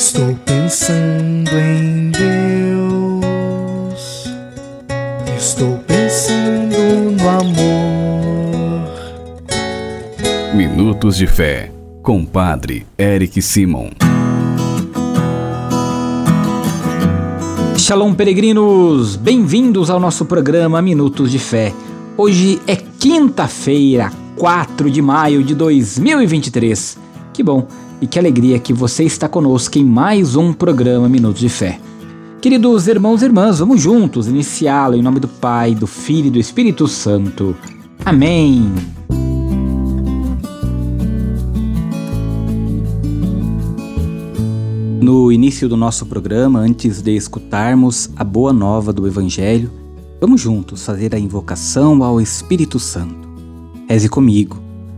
Estou pensando em Deus. Estou pensando no amor. Minutos de Fé, com Padre Eric Simon. Shalom, peregrinos! Bem-vindos ao nosso programa Minutos de Fé. Hoje é quinta-feira, 4 de maio de 2023. Que bom e que alegria que você está conosco em mais um programa Minutos de Fé. Queridos irmãos e irmãs, vamos juntos iniciá-lo em nome do Pai, do Filho e do Espírito Santo. Amém. No início do nosso programa, antes de escutarmos a boa nova do Evangelho, vamos juntos fazer a invocação ao Espírito Santo. Reze comigo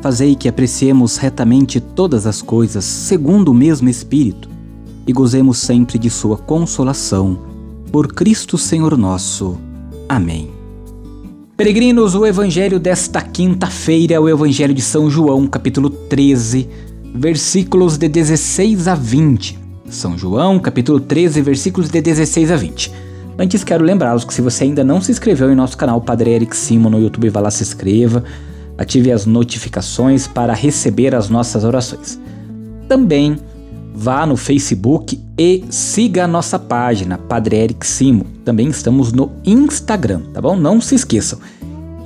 Fazei que apreciemos retamente todas as coisas segundo o mesmo Espírito e gozemos sempre de Sua consolação. Por Cristo Senhor nosso. Amém. Peregrinos, o Evangelho desta quinta-feira é o Evangelho de São João, capítulo 13, versículos de 16 a 20. São João, capítulo 13, versículos de 16 a 20. Antes quero lembrá-los que se você ainda não se inscreveu em nosso canal Padre Eric Simon no YouTube, vá lá se inscreva ative as notificações para receber as nossas orações. Também vá no Facebook e siga a nossa página, Padre Eric Simo. Também estamos no Instagram, tá bom? Não se esqueçam.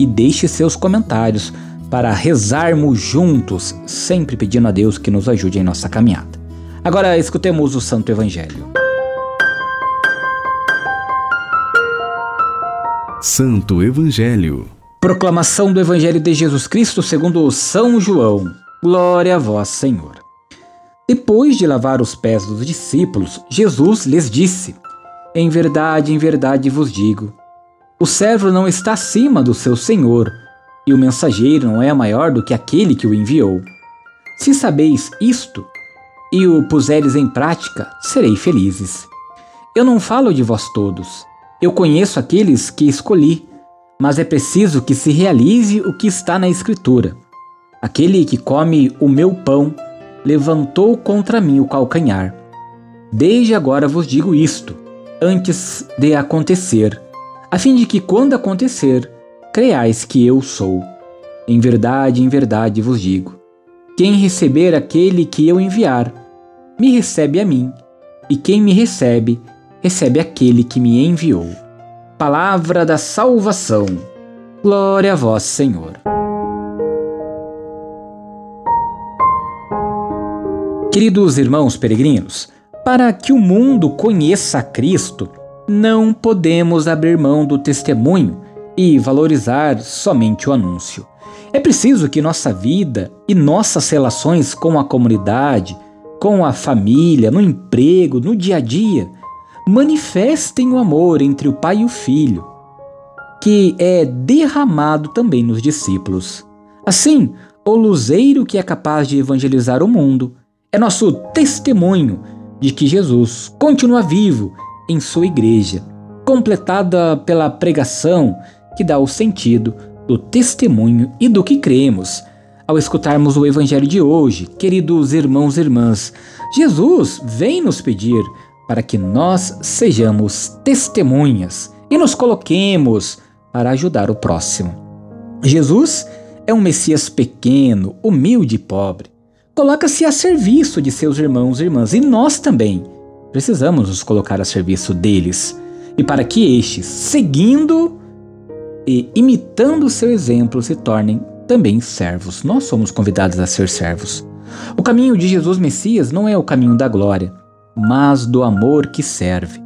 E deixe seus comentários para rezarmos juntos, sempre pedindo a Deus que nos ajude em nossa caminhada. Agora escutemos o Santo Evangelho. Santo Evangelho Proclamação do Evangelho de Jesus Cristo segundo São João. Glória a vós, Senhor. Depois de lavar os pés dos discípulos, Jesus lhes disse: Em verdade, em verdade vos digo: o servo não está acima do seu senhor, e o mensageiro não é maior do que aquele que o enviou. Se sabeis isto e o puseres em prática, serei felizes. Eu não falo de vós todos. Eu conheço aqueles que escolhi mas é preciso que se realize o que está na Escritura. Aquele que come o meu pão levantou contra mim o calcanhar. Desde agora vos digo isto, antes de acontecer, a fim de que, quando acontecer, creais que eu sou. Em verdade, em verdade vos digo: quem receber aquele que eu enviar, me recebe a mim, e quem me recebe, recebe aquele que me enviou palavra da salvação. Glória a vós, Senhor. Queridos irmãos peregrinos, para que o mundo conheça Cristo, não podemos abrir mão do testemunho e valorizar somente o anúncio. É preciso que nossa vida e nossas relações com a comunidade, com a família, no emprego, no dia a dia, manifestem o amor entre o Pai e o Filho, que é derramado também nos discípulos. Assim, o luzeiro que é capaz de evangelizar o mundo é nosso testemunho de que Jesus continua vivo em sua igreja, completada pela pregação que dá o sentido do testemunho e do que cremos. Ao escutarmos o evangelho de hoje, queridos irmãos e irmãs, Jesus vem nos pedir para que nós sejamos testemunhas e nos coloquemos para ajudar o próximo. Jesus é um Messias pequeno, humilde e pobre. Coloca-se a serviço de seus irmãos e irmãs e nós também precisamos nos colocar a serviço deles. E para que estes, seguindo e imitando o seu exemplo, se tornem também servos. Nós somos convidados a ser servos. O caminho de Jesus Messias não é o caminho da glória, mas do amor que serve.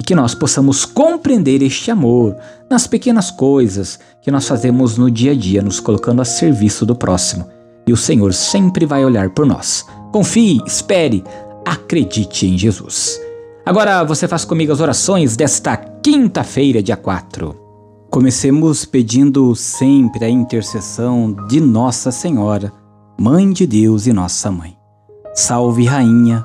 E que nós possamos compreender este amor nas pequenas coisas que nós fazemos no dia a dia, nos colocando a serviço do próximo. E o Senhor sempre vai olhar por nós. Confie, espere, acredite em Jesus. Agora você faz comigo as orações desta quinta-feira, dia 4. Comecemos pedindo sempre a intercessão de Nossa Senhora, Mãe de Deus e Nossa Mãe. Salve, Rainha,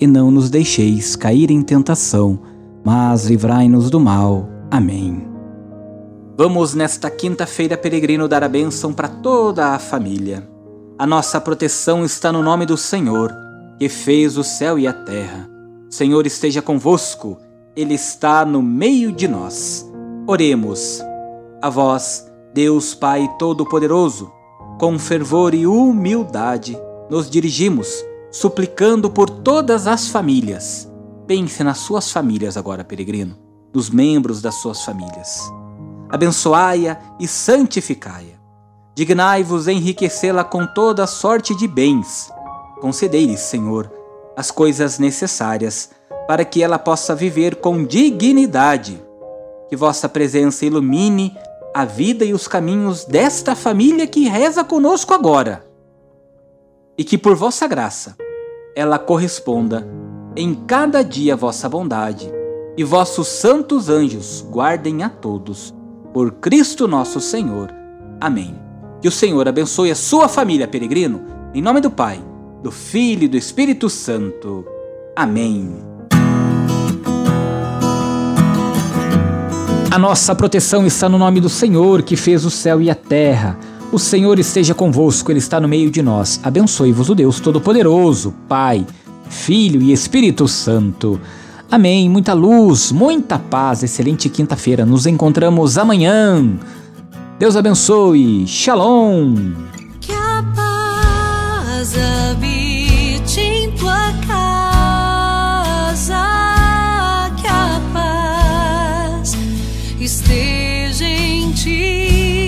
E não nos deixeis cair em tentação, mas livrai-nos do mal. Amém. Vamos nesta quinta-feira, peregrino, dar a bênção para toda a família. A nossa proteção está no nome do Senhor que fez o céu e a terra. Senhor esteja convosco, Ele está no meio de nós. Oremos. A vós, Deus Pai Todo-Poderoso, com fervor e humildade, nos dirigimos, suplicando por todas as famílias. Pense nas suas famílias agora, peregrino, nos membros das suas famílias. Abençoai-a e santificai-a. Dignai-vos enriquecê-la com toda sorte de bens concedei-lhe, Senhor, as coisas necessárias para que ela possa viver com dignidade. Que vossa presença ilumine a vida e os caminhos desta família que reza conosco agora. E que por vossa graça ela corresponda em cada dia vossa bondade e vossos santos anjos guardem a todos. Por Cristo nosso Senhor. Amém. Que o Senhor abençoe a sua família, peregrino, em nome do Pai do Filho e do Espírito Santo. Amém. A nossa proteção está no nome do Senhor que fez o céu e a terra. O Senhor esteja convosco, Ele está no meio de nós. Abençoe-vos o Deus Todo-Poderoso, Pai, Filho e Espírito Santo. Amém. Muita luz, muita paz. Excelente quinta-feira. Nos encontramos amanhã. Deus abençoe. Shalom. Que a paz habite em tua casa. Que a paz esteja em ti.